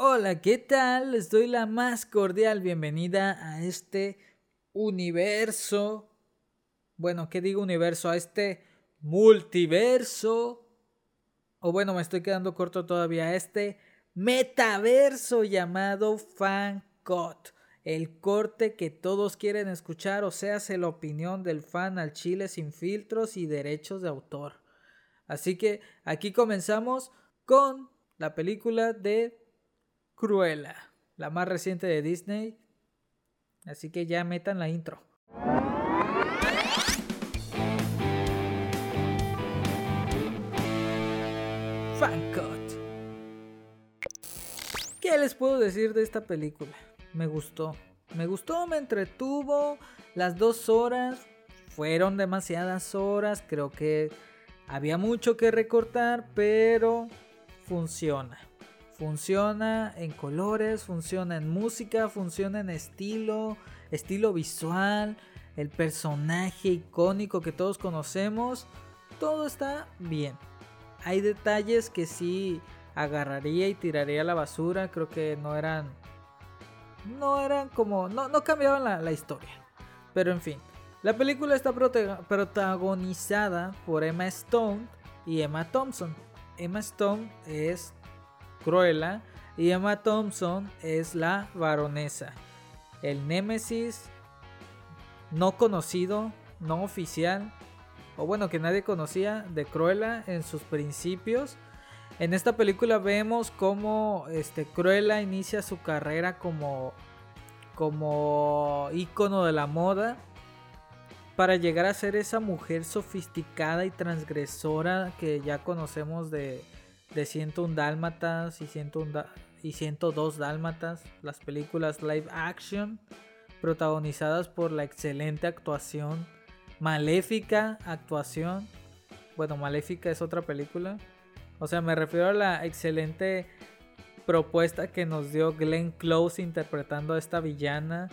Hola, ¿qué tal? Les doy la más cordial bienvenida a este universo. Bueno, ¿qué digo universo? A este multiverso. O bueno, me estoy quedando corto todavía. A este metaverso llamado FanCot. El corte que todos quieren escuchar, o sea, se la opinión del fan al chile sin filtros y derechos de autor. Así que aquí comenzamos con la película de Cruella, la más reciente de Disney. Así que ya metan la intro. Fancut. ¿Qué les puedo decir de esta película? Me gustó. Me gustó, me entretuvo. Las dos horas fueron demasiadas horas. Creo que había mucho que recortar, pero funciona. Funciona en colores, funciona en música, funciona en estilo, estilo visual, el personaje icónico que todos conocemos. Todo está bien. Hay detalles que sí agarraría y tiraría a la basura. Creo que no eran. No eran como. No, no cambiaban la, la historia. Pero en fin. La película está protagonizada por Emma Stone y Emma Thompson. Emma Stone es Cruella y Emma Thompson es la baronesa. El Némesis no conocido, no oficial, o bueno, que nadie conocía de Cruella en sus principios. En esta película vemos cómo este, Cruella inicia su carrera como, como ícono de la moda para llegar a ser esa mujer sofisticada y transgresora que ya conocemos de, de 101 Dálmatas y, 101 y 102 Dálmatas, las películas live action protagonizadas por la excelente actuación, maléfica actuación. Bueno, Maléfica es otra película. O sea, me refiero a la excelente propuesta que nos dio Glenn Close interpretando a esta villana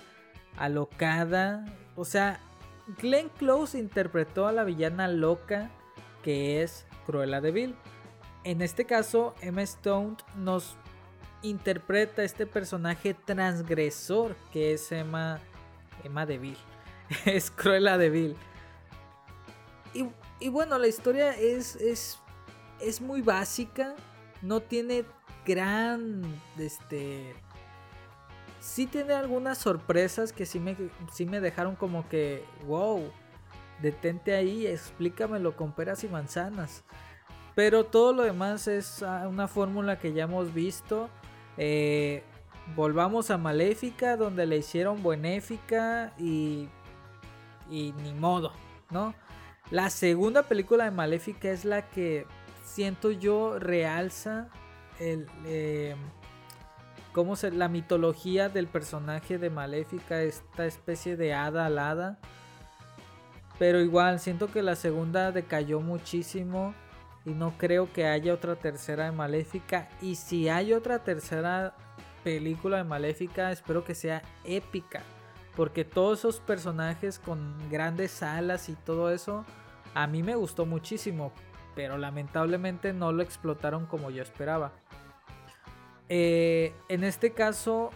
alocada. O sea, Glenn Close interpretó a la villana loca que es Cruella de en este caso, Emma Stone nos interpreta este personaje transgresor que es Emma, Emma Deville. es Cruella Deville. Y, y bueno, la historia es, es, es muy básica. No tiene gran. Este. Sí tiene algunas sorpresas que sí me, sí me dejaron como que. Wow. Detente ahí, explícamelo con peras y manzanas. Pero todo lo demás es ah, una fórmula que ya hemos visto. Eh, volvamos a Maléfica, donde le hicieron Buenéfica y, y ni modo, ¿no? La segunda película de Maléfica es la que siento yo realza el, eh, cómo se, la mitología del personaje de Maléfica, esta especie de hada alada. Pero igual, siento que la segunda decayó muchísimo y no creo que haya otra tercera de Maléfica. Y si hay otra tercera película de Maléfica, espero que sea épica. Porque todos esos personajes con grandes alas y todo eso, a mí me gustó muchísimo. Pero lamentablemente no lo explotaron como yo esperaba. Eh, en este caso,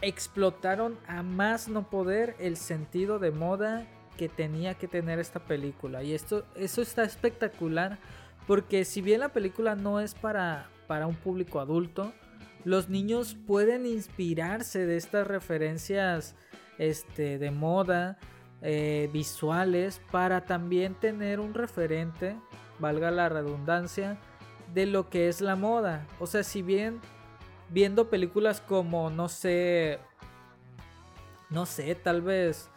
explotaron a más no poder el sentido de moda que tenía que tener esta película. Y esto, eso está espectacular porque si bien la película no es para, para un público adulto, los niños pueden inspirarse de estas referencias este, de moda, eh, visuales, para también tener un referente, valga la redundancia, de lo que es la moda. O sea, si bien viendo películas como, no sé, no sé, tal vez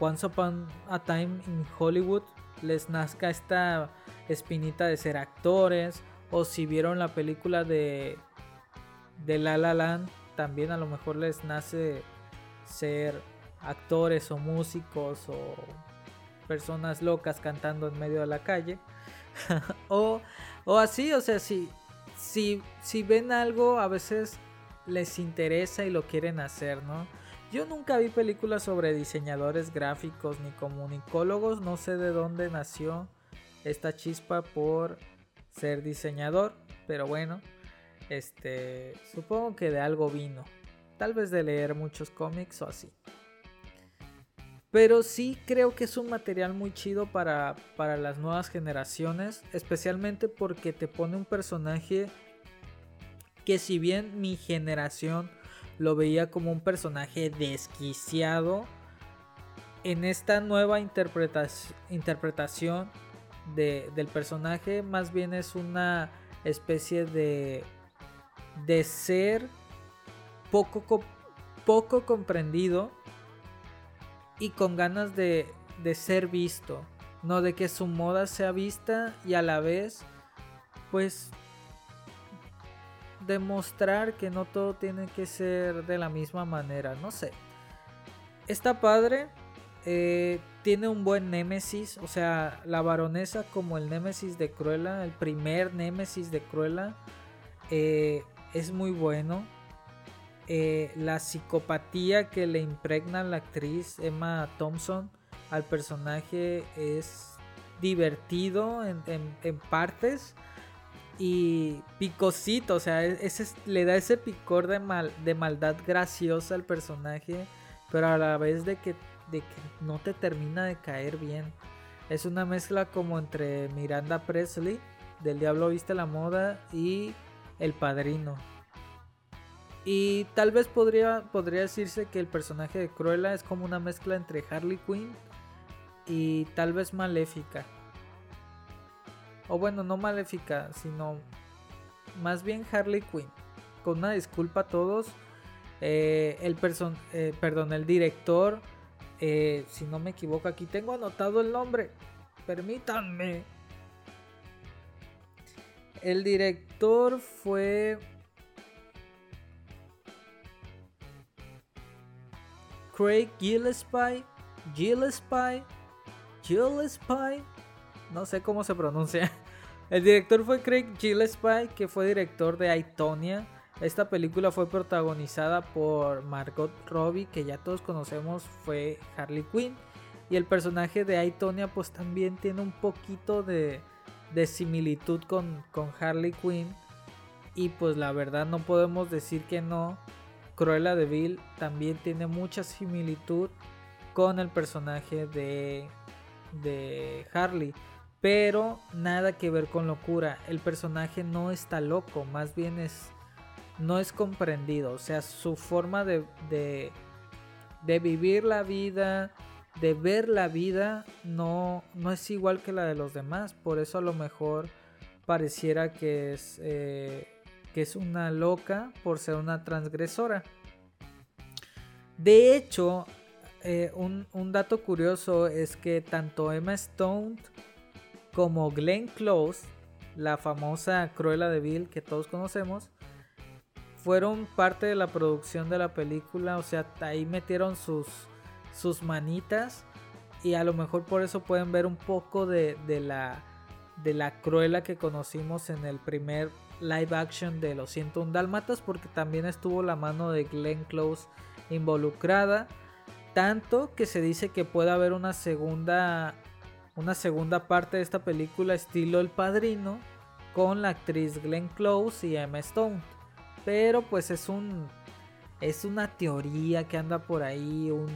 Once Upon a Time in Hollywood les nazca esta espinita de ser actores o si vieron la película de de La La Land también a lo mejor les nace ser actores o músicos o personas locas cantando en medio de la calle. O, o así o sea si, si, si ven algo a veces les interesa y lo quieren hacer no yo nunca vi películas sobre diseñadores gráficos ni comunicólogos, no sé de dónde nació esta chispa por ser diseñador, pero bueno. Este, supongo que de algo vino. Tal vez de leer muchos cómics o así. Pero sí creo que es un material muy chido para, para las nuevas generaciones. Especialmente porque te pone un personaje que si bien mi generación lo veía como un personaje desquiciado, en esta nueva interpretación del personaje más bien es una especie de, de ser poco, poco comprendido y con ganas de, de ser visto, no de que su moda sea vista y a la vez pues demostrar que no todo tiene que ser de la misma manera, no sé. Está padre, eh, tiene un buen némesis, o sea, la baronesa como el némesis de Cruella, el primer némesis de Cruella, eh, es muy bueno. Eh, la psicopatía que le impregna la actriz Emma Thompson al personaje es divertido en, partes y picosito, o sea, e-, le da ese picor de, mal, de maldad graciosa al personaje, pero a la vez de que de que no te termina de caer bien. Es una mezcla como entre Miranda Presley, del Diablo Viste la Moda, y El Padrino. Y tal vez podría, podría decirse que el personaje de Cruella es como una mezcla entre Harley Quinn y tal vez Maléfica. O bueno, no Maléfica, sino más bien Harley Quinn. Con una disculpa a todos. Eh, el person eh, perdón, el director eh, si no me equivoco, aquí tengo anotado el nombre. Permítanme. El director fue Craig Gillespie. Gillespie. Gillespie. No sé cómo se pronuncia. El director fue Craig Gillespie, que fue director de Aitonia esta película fue protagonizada por Margot Robbie, que ya todos conocemos fue Harley Quinn. Y el personaje de Aitonia pues también tiene un poquito de, similitud con, con Harley Quinn. Y pues la verdad no podemos decir que no. Cruella de Vil también tiene mucha similitud con el personaje de, de Harley. Pero nada que ver con locura. El personaje no está loco, más bien es no es comprendido. O sea, su forma de, de, vivir la vida, de ver la vida, no, no es igual que la de los demás. Por eso a lo mejor pareciera que es, eh, que es una loca por ser una transgresora. De hecho, eh, un, un, dato curioso es que tanto Emma Stone como Glenn Close, la famosa Cruella de Vil que todos conocemos, fueron parte de la producción de la película, o sea, ahí metieron sus, sus manitas y a lo mejor por eso pueden ver un poco de, la, de la cruela que conocimos en el primer live action de Los 101 Dálmatas, porque también estuvo la mano de Glenn Close involucrada, tanto que se dice que puede haber una segunda, una segunda parte de esta película estilo El Padrino con la actriz Glenn Close y Emma Stone. Pero pues es un. Es una teoría que anda por ahí, un,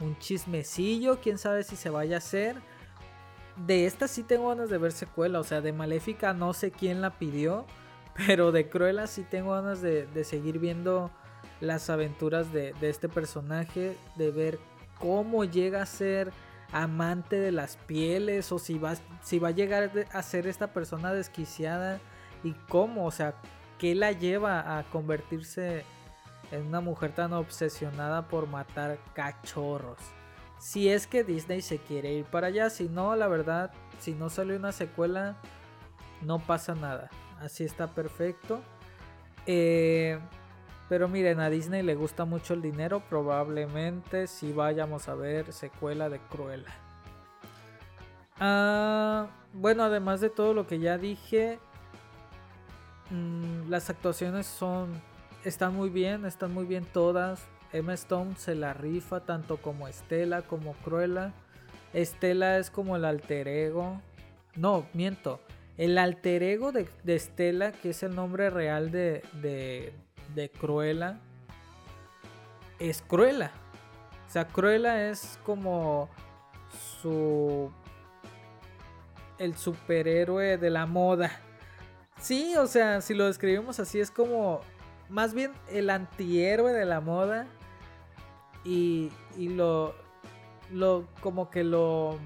un chismecillo. Quién sabe si se vaya a hacer. De esta sí tengo ganas de ver secuela. O sea, de Maléfica no sé quién la pidió. Pero de Cruella sí tengo ganas de, seguir viendo las aventuras de, de, este personaje. De ver cómo llega a ser amante de las pieles. O si va, si va a llegar a ser esta persona desquiciada. Y cómo, o sea, ¿Qué la lleva a convertirse en una mujer tan obsesionada por matar cachorros? Si es que Disney se quiere ir para allá, si no, la verdad, si no sale una secuela, no pasa nada. Así está perfecto. Eh, pero miren, a Disney le gusta mucho el dinero. Probablemente si vayamos a ver secuela de Cruella. Ah, bueno, además de todo lo que ya dije, Mm, las actuaciones son están muy bien, están muy bien todas. Emma Stone se la rifa tanto como Estela como Cruella. Estela es como el alter ego. No, miento. El alter ego de, de Stella, que es el nombre real de, de, de Cruella, es Cruella. O sea, Cruella es como su... el superhéroe de la moda. Sí, o sea, si lo describimos así, es como más bien el antihéroe de la moda. Y, y lo, lo, como que lo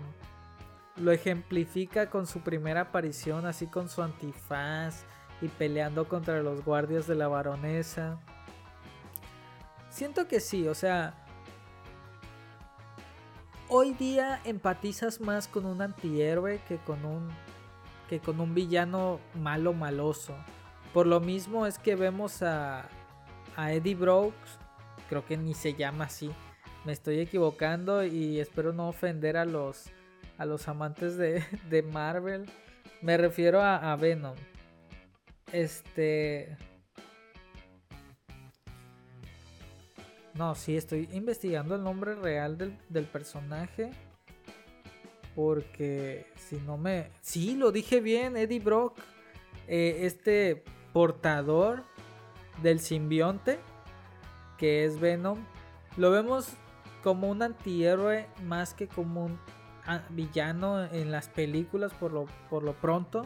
lo ejemplifica con su primera aparición, así con su antifaz y peleando contra los guardias de la baronesa. Siento que sí, o sea, hoy día empatizas más con un antihéroe que con un que con un villano malo maloso. Por lo mismo es que vemos a, a Eddie Brooks, creo que ni se llama así. Me estoy equivocando y espero no ofender a los a los amantes de, de Marvel. Me refiero a, Venom. Este... No, sí, estoy investigando el nombre real del, personaje. Porque si no me... Sí, lo dije bien, Eddie Brock. Eh, este portador del simbionte, que es Venom. Lo vemos como un antihéroe más que como un villano en las películas por lo, por lo pronto.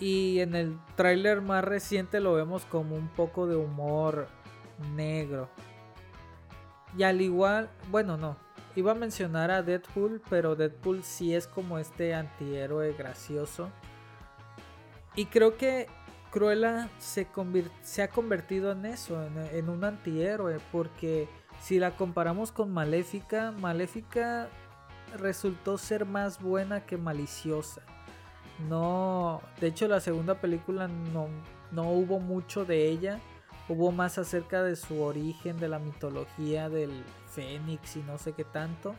Y en el tráiler más reciente lo vemos como un poco de humor negro. Y al igual, bueno, no, iba a mencionar a Deadpool, pero Deadpool sí es como este antihéroe gracioso. Y creo que Cruella se, ha convertido en eso, en, un antihéroe, porque si la comparamos con Maléfica, Maléfica resultó ser más buena que maliciosa. No, de hecho la segunda película no, no hubo mucho de ella. Hubo más acerca de su origen, de la mitología del Fénix y no sé qué tanto.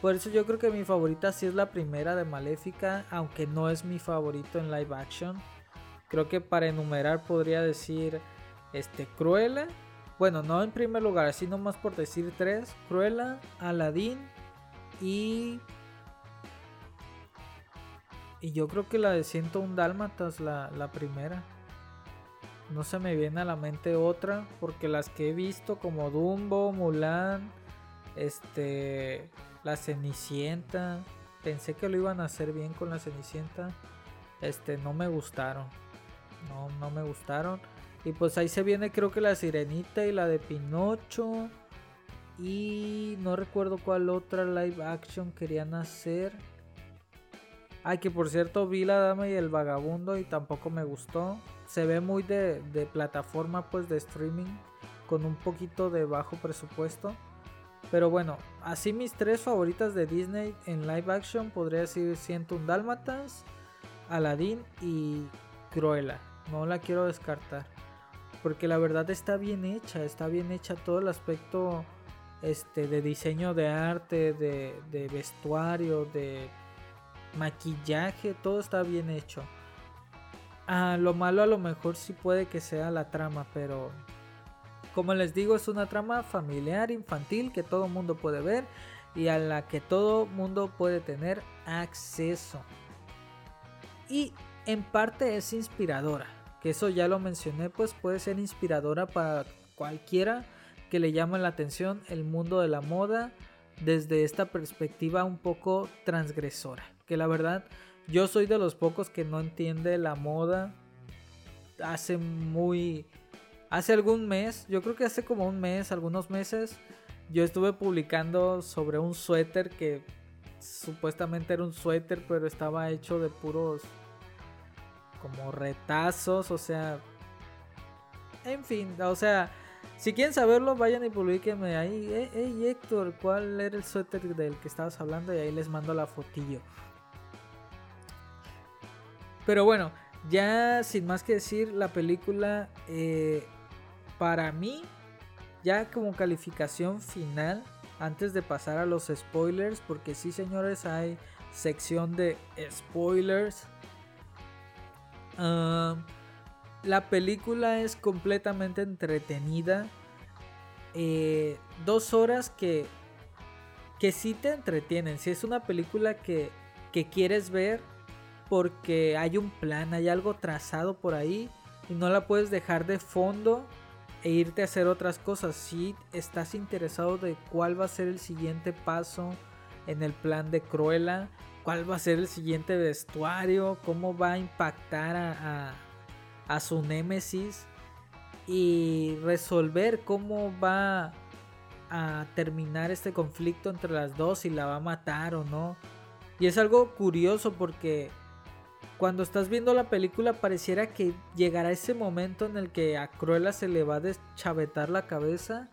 Por eso yo creo que mi favorita sí es la primera de Maléfica, aunque no es mi favorito en live action. Creo que para enumerar podría decir este Cruella. Bueno, no en primer lugar, así nomás por decir tres. Cruella, Aladdin, y. Y yo creo que la de 101 Dálmatas, la, la primera. No se me viene a la mente otra. Porque las que he visto, como Dumbo, Mulan, este. La Cenicienta. Pensé que lo iban a hacer bien con la Cenicienta. Este, no me gustaron. No, no me gustaron. Y pues ahí se viene, creo que la Sirenita y la de Pinocho. Y no recuerdo cuál otra live action querían hacer. Ay, que por cierto vi La Dama y el Vagabundo y tampoco me gustó. Se ve muy de, plataforma pues de streaming con un poquito de bajo presupuesto. Pero bueno, así mis tres favoritas de Disney en live action podría decir 101 Dálmatas, Aladdin y Cruella. No la quiero descartar. Porque la verdad está bien hecha, está bien hecha todo el aspecto este, de diseño de arte, de, vestuario, de maquillaje, todo está bien hecho. Ah, lo malo a lo mejor sí puede que sea la trama, pero como les digo es una trama familiar, infantil, que todo mundo puede ver y a la que todo mundo puede tener acceso. Y en parte es inspiradora, que eso ya lo mencioné, pues puede ser inspiradora para cualquiera que le llama la atención el mundo de la moda desde esta perspectiva un poco transgresora. Que la verdad, yo soy de los pocos que no entiende la moda. Hace muy... Hace algún mes, yo creo que hace como un mes, algunos meses, yo estuve publicando sobre un suéter que supuestamente era un suéter, pero estaba hecho de puros como retazos, o sea... En fin, o sea, si quieren saberlo, vayan y publiquenme ahí. Hey, Héctor, ¿cuál era el suéter del que estabas hablando? Y ahí les mando la fotillo. Pero bueno, ya sin más que decir, la película eh, para mí, ya como calificación final, antes de pasar a los spoilers, porque sí señores, hay sección de spoilers. Ah, la película es completamente entretenida. Eh, dos horas que, que sí te entretienen. Si es una película que, que quieres ver, porque hay un plan, hay algo trazado por ahí y no la puedes dejar de fondo e irte a hacer otras cosas. Si estás interesado de cuál va a ser el siguiente paso en el plan de Cruella, cuál va a ser el siguiente vestuario, cómo va a impactar a, a su némesis y resolver cómo va a terminar este conflicto entre las dos, si la va a matar o no. Y es algo curioso porque cuando estás viendo la película pareciera que llegará ese momento en el que a Cruella se le va a deschavetar la cabeza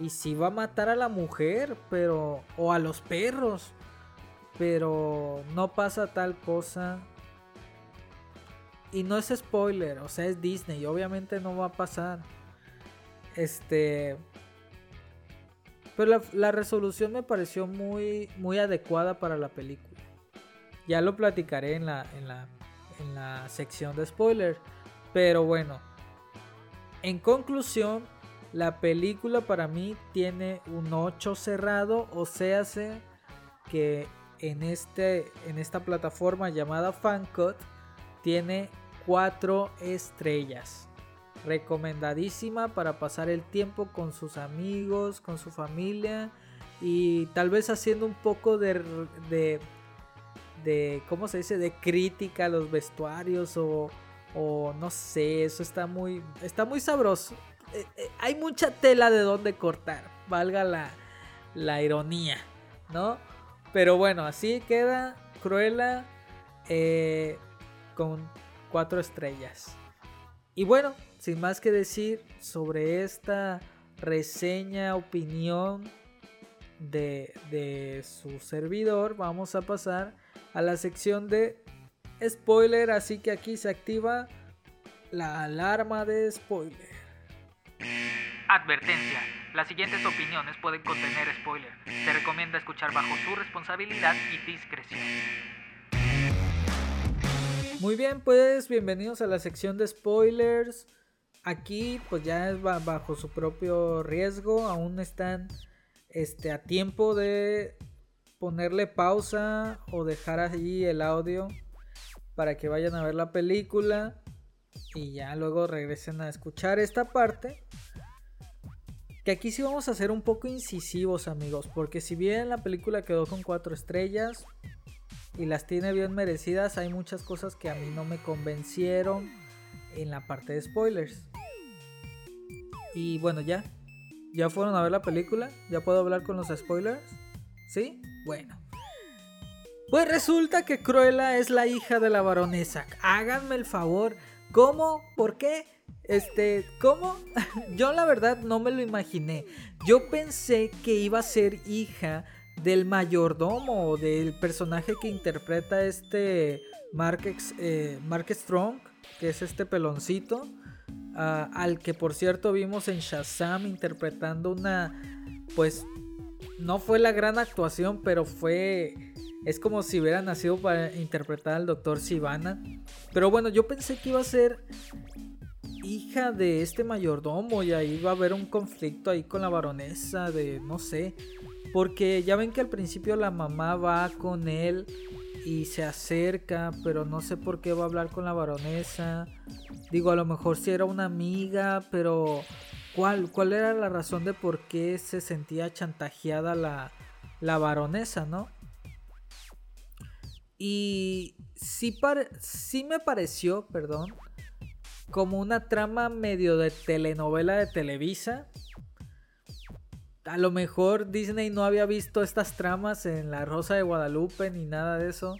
y si va a matar a la mujer, pero o a los perros. Pero no pasa tal cosa. Y no es spoiler, o sea, es Disney, obviamente no va a pasar. Este pero la, resolución me pareció muy muy adecuada para la película. Ya lo platicaré en la, en la, en la sección de spoilers. Pero bueno, en conclusión, la película para mí tiene un 8 cerrado, o sea, que en, este, en esta plataforma llamada Fancut tiene 4 estrellas. Recomendadísima para pasar el tiempo con sus amigos, con su familia y tal vez haciendo un poco de, de, de ¿cómo se dice? De crítica a los vestuarios o, o no sé, eso está muy, está muy sabroso. Eh, eh, hay mucha tela de donde cortar, valga la, la ironía, ¿no? Pero bueno, así queda Cruella eh, con cuatro estrellas. Y bueno, sin más que decir sobre esta reseña, opinión de, de su servidor, vamos a pasar a la sección de spoiler. Así que aquí se activa la alarma de spoiler. Advertencia. Las siguientes opiniones pueden contener spoiler. Se recomienda escuchar bajo su responsabilidad y discreción. Muy bien, pues bienvenidos a la sección de spoilers. Aquí pues ya es bajo su propio riesgo, aún están este, a tiempo de ponerle pausa o dejar ahí el audio para que vayan a ver la película y ya luego regresen a escuchar esta parte. Que aquí sí vamos a ser un poco incisivos amigos, porque si bien la película quedó con cuatro estrellas y las tiene bien merecidas, hay muchas cosas que a mí no me convencieron en la parte de spoilers. Y bueno, ya. ¿Ya fueron a ver la película? ¿Ya puedo hablar con los spoilers? ¿Sí? Bueno. Pues resulta que Cruella es la hija de la baronesa. Háganme el favor. ¿Cómo? ¿Por qué? Este, ¿cómo? Yo la verdad no me lo imaginé. Yo pensé que iba a ser hija del mayordomo, del personaje que interpreta este Mark, eh, Strong, que es este peloncito, ah, al que por cierto vimos en Shazam interpretando una, pues, no fue la gran actuación, pero fue, es como si hubiera nacido para interpretar al doctor Sivana. Pero bueno, yo pensé que iba a ser hija de este mayordomo y ahí va a haber un conflicto ahí con la baronesa de no sé. Porque ya ven que al principio la mamá va con él y se acerca, pero no sé por qué va a hablar con la baronesa. Digo, a lo mejor si era una amiga, pero ¿cuál, cuál era la razón de por qué se sentía chantajeada la, la baronesa, no? Y sí, sí me pareció, perdón, como una trama medio de telenovela de Televisa. A lo mejor Disney no había visto estas tramas en La Rosa de Guadalupe ni nada de eso.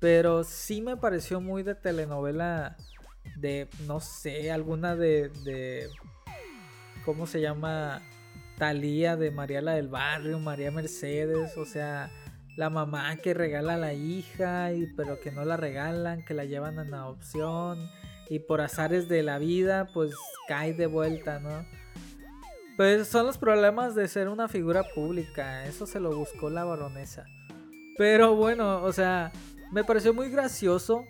Pero sí me pareció muy de telenovela de, no sé, alguna de, de ¿cómo se llama? Talía de Mariela del Barrio, María Mercedes, o sea, la mamá que regala a la hija, y, pero que no la regalan, que la llevan a adopción y por azares de la vida pues cae de vuelta, ¿no? Pues son los problemas de ser una figura pública, eso se lo buscó la baronesa. Pero bueno, o sea, me pareció muy gracioso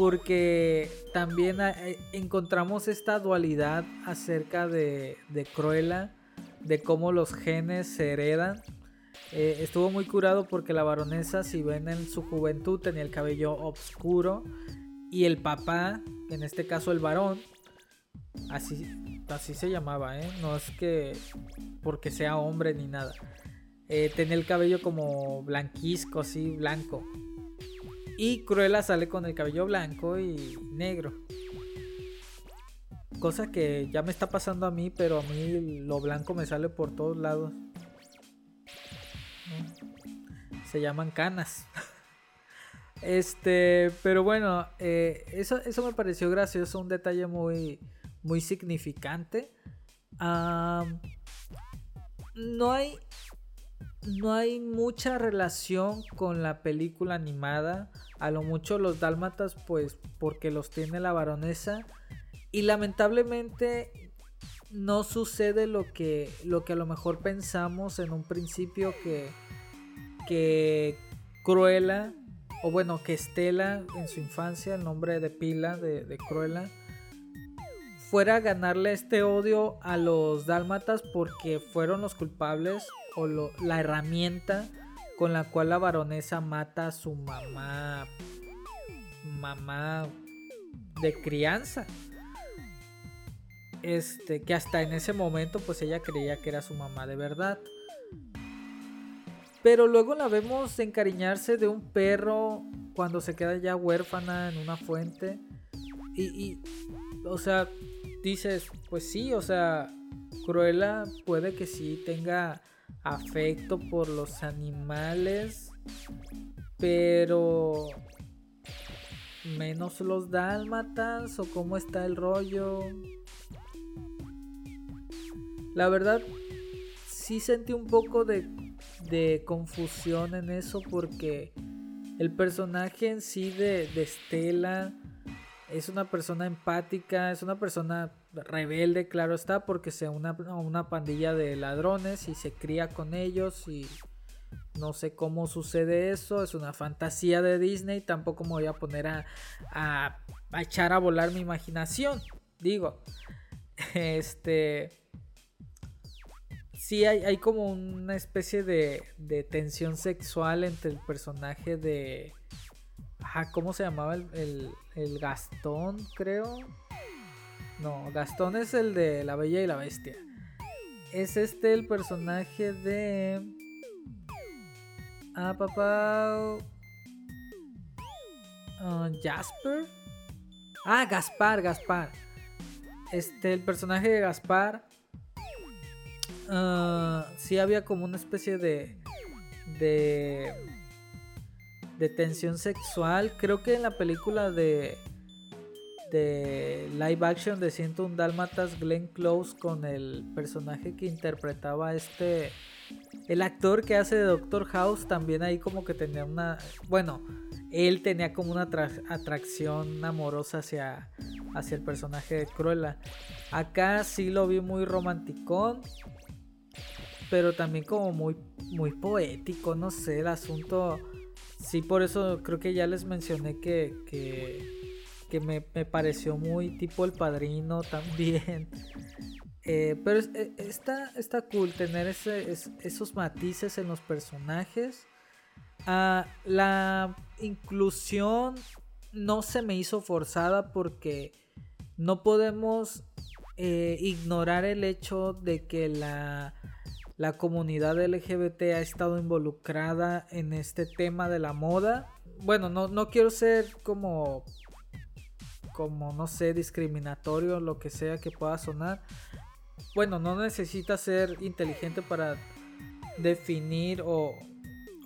porque también eh, encontramos esta dualidad acerca de, Cruella, de cómo los genes se heredan. Eh, estuvo muy curado porque la baronesa, si ven en su juventud, tenía el cabello oscuro. Y el papá, en este caso el varón, así, así se llamaba, ¿eh? No es que porque sea hombre ni nada. Tenía el cabello como blanquisco, así, blanco. Y Cruella sale con el cabello blanco y negro. Cosa que ya me está pasando a mí, pero a mí lo blanco me sale por todos lados. Se llaman canas. Este, pero bueno, eh, eso, eso me pareció gracioso, un detalle muy, muy significante. no hay no hay mucha relación con la película animada. A lo mucho los dálmatas, pues porque los tiene la baronesa. Y lamentablemente no sucede lo que, lo que a lo mejor pensamos en un principio que, que Cruella, o bueno, que Estela en su infancia, el nombre de pila de, de Cruella, fuera a ganarle este odio a los dálmatas porque fueron los culpables o la herramienta con la cual la baronesa mata a su mamá, mamá de crianza. Este, que hasta en ese momento pues ella creía que era su mamá de verdad. Pero luego la vemos encariñarse de un perro cuando se queda ya huérfana en una fuente. Y, y o sea, dices, pues sí, o sea, Cruella puede que sí tenga afecto por los animales, pero menos los dálmatas o cómo está el rollo. La verdad, sí sentí un poco de, de confusión en eso porque el personaje en sí de, de es una persona empática, es una persona rebelde, claro está, porque se une a una pandilla de ladrones y se cría con ellos y no sé cómo sucede eso, es una fantasía de Disney, tampoco me voy a poner a, a, echar a volar mi imaginación, digo, este... Sí, hay, hay como una especie de, de tensión sexual entre el personaje de, ¿cómo se llamaba el, el, Gastón, creo? No, Gastón es el de La Bella y la Bestia. Es este el personaje de... Ah, papá... Ah, Jasper. Ah, Gaspar, Gaspar. Este, el personaje de Gaspar. Uh, sí había como una especie de... De de tensión sexual. Creo que en la película de de live action de 101 Dálmatas, Glenn Close con el personaje que interpretaba este el actor que hace de Doctor House también ahí como que tenía una bueno, él tenía como una atracción amorosa hacia hacia el personaje de Cruella. Acá sí lo vi muy romanticón, pero también como muy muy poético, no sé, el asunto Sí, por eso creo que ya les mencioné que, que, me, pareció muy tipo el padrino también. Eh, pero eh, está, está cool tener esos matices en los personajes. Ah, la inclusión no se me hizo forzada porque no podemos eh, ignorar el hecho de que la la comunidad LGBT ha estado involucrada en este tema de la moda. Bueno, no, no quiero ser como, como, no sé, discriminatorio, lo que sea que pueda sonar. Bueno, no necesita ser inteligente para definir o,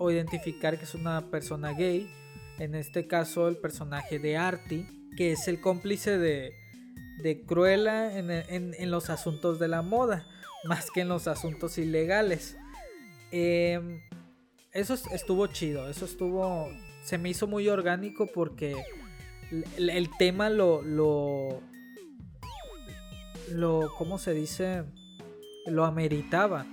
o identificar que es una persona gay. En este caso, el personaje de Artie, que es el cómplice de, de Cruella en, en, en los asuntos de la moda más que en los asuntos ilegales. Em, eso estuvo chido, eso estuvo, se me hizo muy orgánico porque el, tema lo, lo, lo, ¿cómo se dice? Lo ameritaba.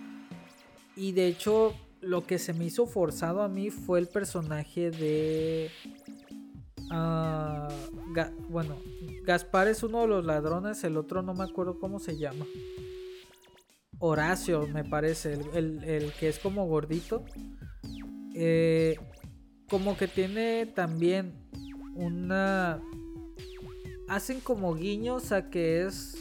Y de hecho, lo que se me hizo forzado a mí fue el personaje de... Ah, bueno, Gaspar es uno de los ladrones, el otro no me acuerdo cómo se llama. Horacio, me parece, el, que es como gordito. Eh, como que tiene también una... Hacen como guiños a que es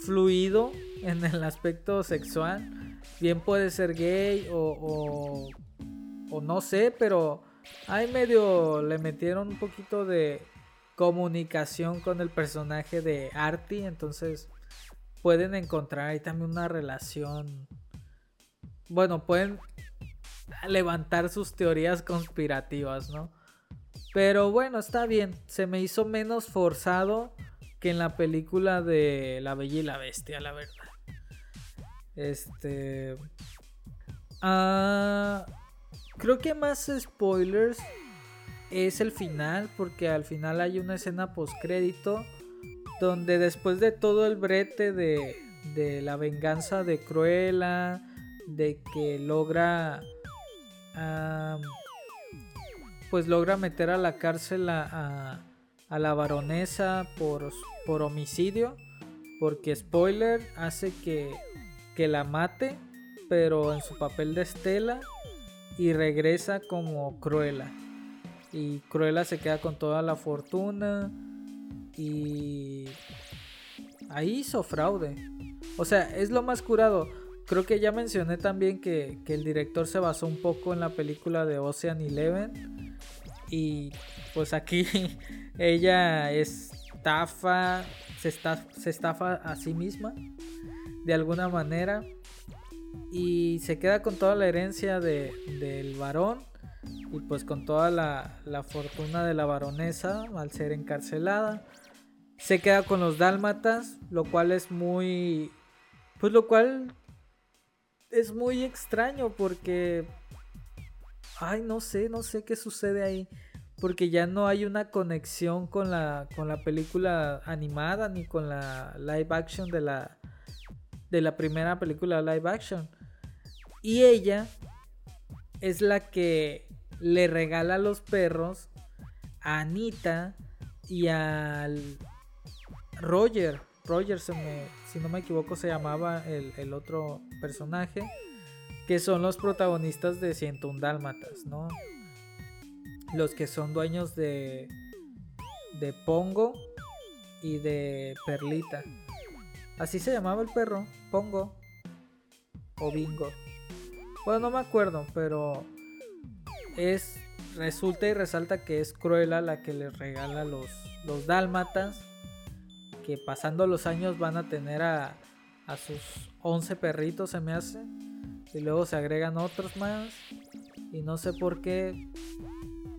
fluido en el aspecto sexual. Bien puede ser gay o, o, no sé, pero ahí medio le metieron un poquito de comunicación con el personaje de Artie. Entonces pueden encontrar ahí también una relación. Bueno, pueden levantar sus teorías conspirativas, ¿no? Pero bueno, está bien. Se me hizo menos forzado que en la película de La Bella y la Bestia, la verdad. Este. Ah, creo que más spoilers es el final, porque al final hay una escena post crédito donde después de todo el brete de, de la venganza de Cruella, de que logra pues logra meter a la cárcel a, a, la baronesa por, por, homicidio. Porque spoiler hace que, que la mate, pero en su papel de Estela. Y regresa como Cruella. Y Cruella se queda con toda la fortuna. Y ahí hizo fraude. O sea, es lo más curado. Creo que ya mencioné también que, el director se basó un poco en la película de Ocean Eleven. Y pues aquí ella estafa, se, se estafa a sí misma de alguna manera. Y se queda con toda la herencia del varón. Y pues con toda la, la fortuna de la baronesa al ser encarcelada. Se queda con los dálmatas, lo cual es muy... Pues lo cual es muy extraño porque... Ay, no sé, no sé qué sucede ahí. Porque ya no hay una conexión con la, con la película animada ni con la live action de la, de la primera película live action. Y ella es la que le regala los perros a Anita y al Roger. Roger, si no me equivoco, se llamaba el, otro personaje. Que son los protagonistas de 101 Dálmatas, ¿no? Los que son dueños de, de Pongo y de Perlita. Así se llamaba el perro, Pongo o Bingo. Bueno, no me acuerdo, pero es resulta y resalta que es Cruella la que le regala los, los dálmatas que pasando los años van a tener a, a sus 11 perritos, se me hace. Y luego se agregan otros más. Y no sé por qué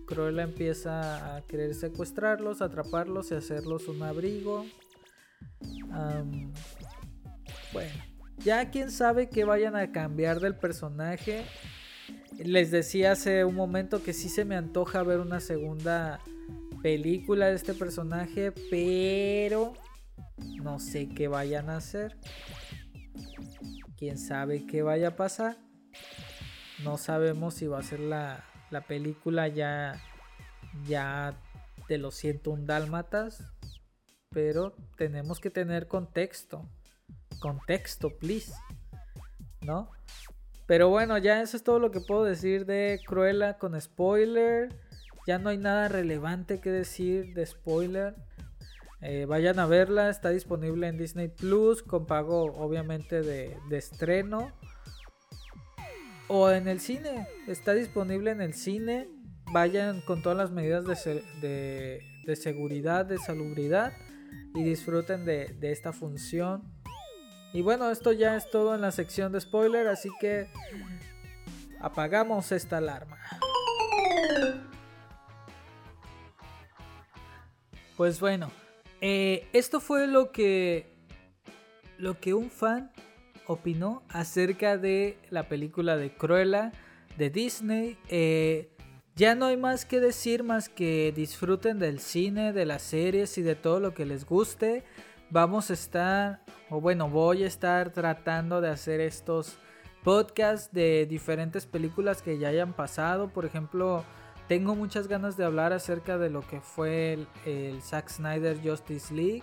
Cruella empieza a querer secuestrarlos, atraparlos y hacerlos un abrigo. bueno, ya quién sabe que vayan a cambiar del personaje. Les decía hace un momento que sí se me antoja ver una segunda película de este personaje, pero no sé qué vayan a hacer. Quién sabe qué vaya a pasar. No sabemos si va a ser la, película ya, ya de los 101 dálmatas. Pero tenemos que tener contexto. Contexto, please. ¿No? Pero bueno, ya eso es todo lo que puedo decir de Cruella con spoiler. Ya no hay nada relevante que decir de spoiler. Eh, vayan a verla, está disponible en Disney Plus con pago obviamente de, estreno. O en el cine, está disponible en el cine. Vayan con todas las medidas de, de, seguridad, de salubridad y disfruten de, de esta función. Y bueno, esto ya es todo en la sección de spoiler, así que apagamos esta alarma. Pues bueno, eh, esto fue lo que, lo que un fan opinó acerca de la película de Cruella de Disney. Eh, ya no hay más que decir más que disfruten del cine, de las series y de todo lo que les guste. Vamos a estar, o bueno, voy a estar tratando de hacer estos podcasts de diferentes películas que ya hayan pasado. Por ejemplo, tengo muchas ganas de hablar acerca de lo que fue el, Zack Snyder Justice League.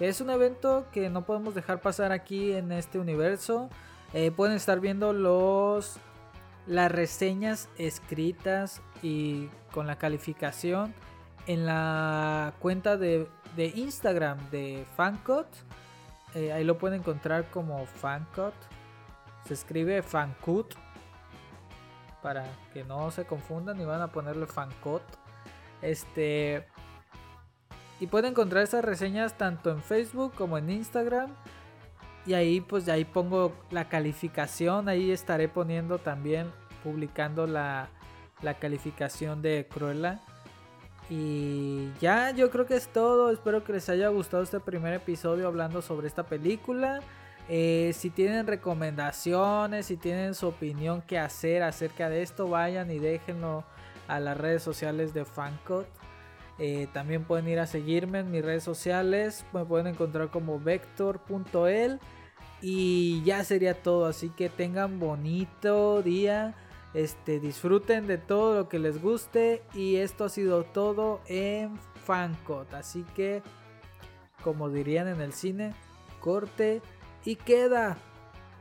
Es un evento que no podemos dejar pasar aquí en este universo. eh, pueden estar viendo los las reseñas escritas y con la calificación en la cuenta de, de Instagram de Fancot. Eh, ahí lo pueden encontrar como Fancot. Se escribe Fancut. Para que no se confundan y van a ponerle Fancot. Este. Y pueden encontrar esas reseñas tanto en Facebook como en Instagram. Y ahí pues ahí pongo la calificación. Ahí estaré poniendo también, publicando la, la calificación de Cruella. Y ya, yo creo que es todo. Espero que les haya gustado este primer episodio hablando sobre esta película. Eh, si tienen recomendaciones, si tienen su opinión que hacer acerca de esto, vayan y déjenlo a las redes sociales de Fancot. Eh, también pueden ir a seguirme en mis redes sociales. Me pueden encontrar como vector.el. Y ya sería todo. Así que tengan bonito día. Este, disfruten de todo lo que les guste. Y esto ha sido todo en Fancot. Así que, como dirían en el cine, corte y queda.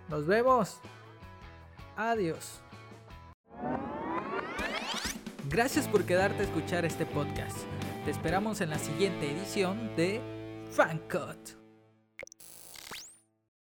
Nos vemos. Adiós. Gracias por quedarte a escuchar este podcast. Te esperamos en la siguiente edición de Fancot.